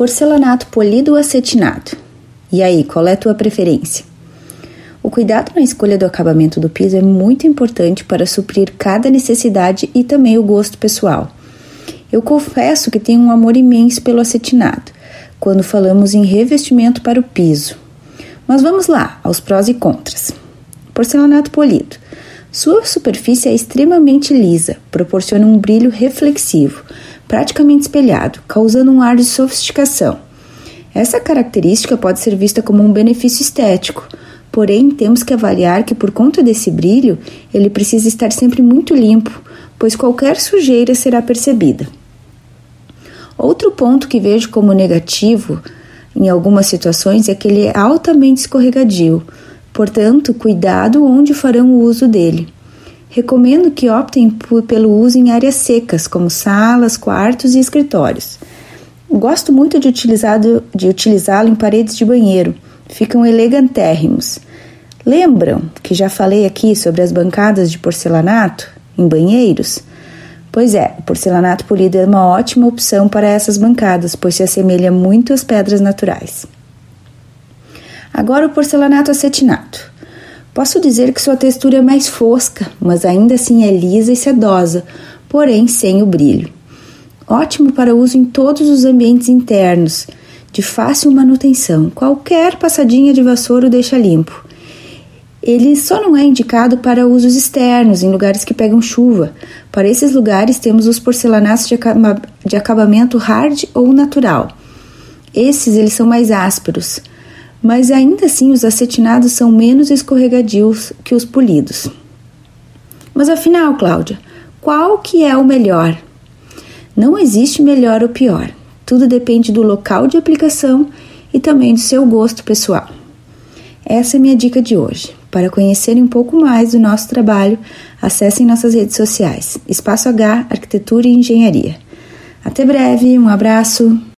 Porcelanato polido ou acetinado? E aí, qual é a tua preferência? O cuidado na escolha do acabamento do piso é muito importante para suprir cada necessidade e também o gosto pessoal. Eu confesso que tenho um amor imenso pelo acetinado, quando falamos em revestimento para o piso. Mas vamos lá, aos prós e contras. Porcelanato polido. Sua superfície é extremamente lisa, proporciona um brilho reflexivo, praticamente espelhado, causando um ar de sofisticação. Essa característica pode ser vista como um benefício estético, porém temos que avaliar que por conta desse brilho, ele precisa estar sempre muito limpo, pois qualquer sujeira será percebida. Outro ponto que vejo como negativo em algumas situações é que ele é altamente escorregadio, portanto, cuidado onde farão o uso dele. Recomendo que optem pelo uso em áreas secas, como salas, quartos e escritórios. Gosto muito de utilizá-lo de utilizá em paredes de banheiro, ficam elegantérrimos. Lembram que já falei aqui sobre as bancadas de porcelanato em banheiros? Pois é, o porcelanato polido é uma ótima opção para essas bancadas, pois se assemelha muito às pedras naturais. Agora o porcelanato acetinado. Posso dizer que sua textura é mais fosca, mas ainda assim é lisa e sedosa, porém sem o brilho. Ótimo para uso em todos os ambientes internos, de fácil manutenção. Qualquer passadinha de vassoura o deixa limpo. Ele só não é indicado para usos externos, em lugares que pegam chuva. Para esses lugares temos os porcelanatos de acabamento hard ou natural. Esses eles são mais ásperos, mas ainda assim os acetinados são menos escorregadios que os polidos. Mas afinal, Cláudia, qual que é o melhor? Não existe melhor ou pior. Tudo depende do local de aplicação e também do seu gosto pessoal. Essa é minha dica de hoje. Para conhecerem um pouco mais do nosso trabalho, acessem nossas redes sociais: Espaço H Arquitetura e Engenharia. Até breve, um abraço.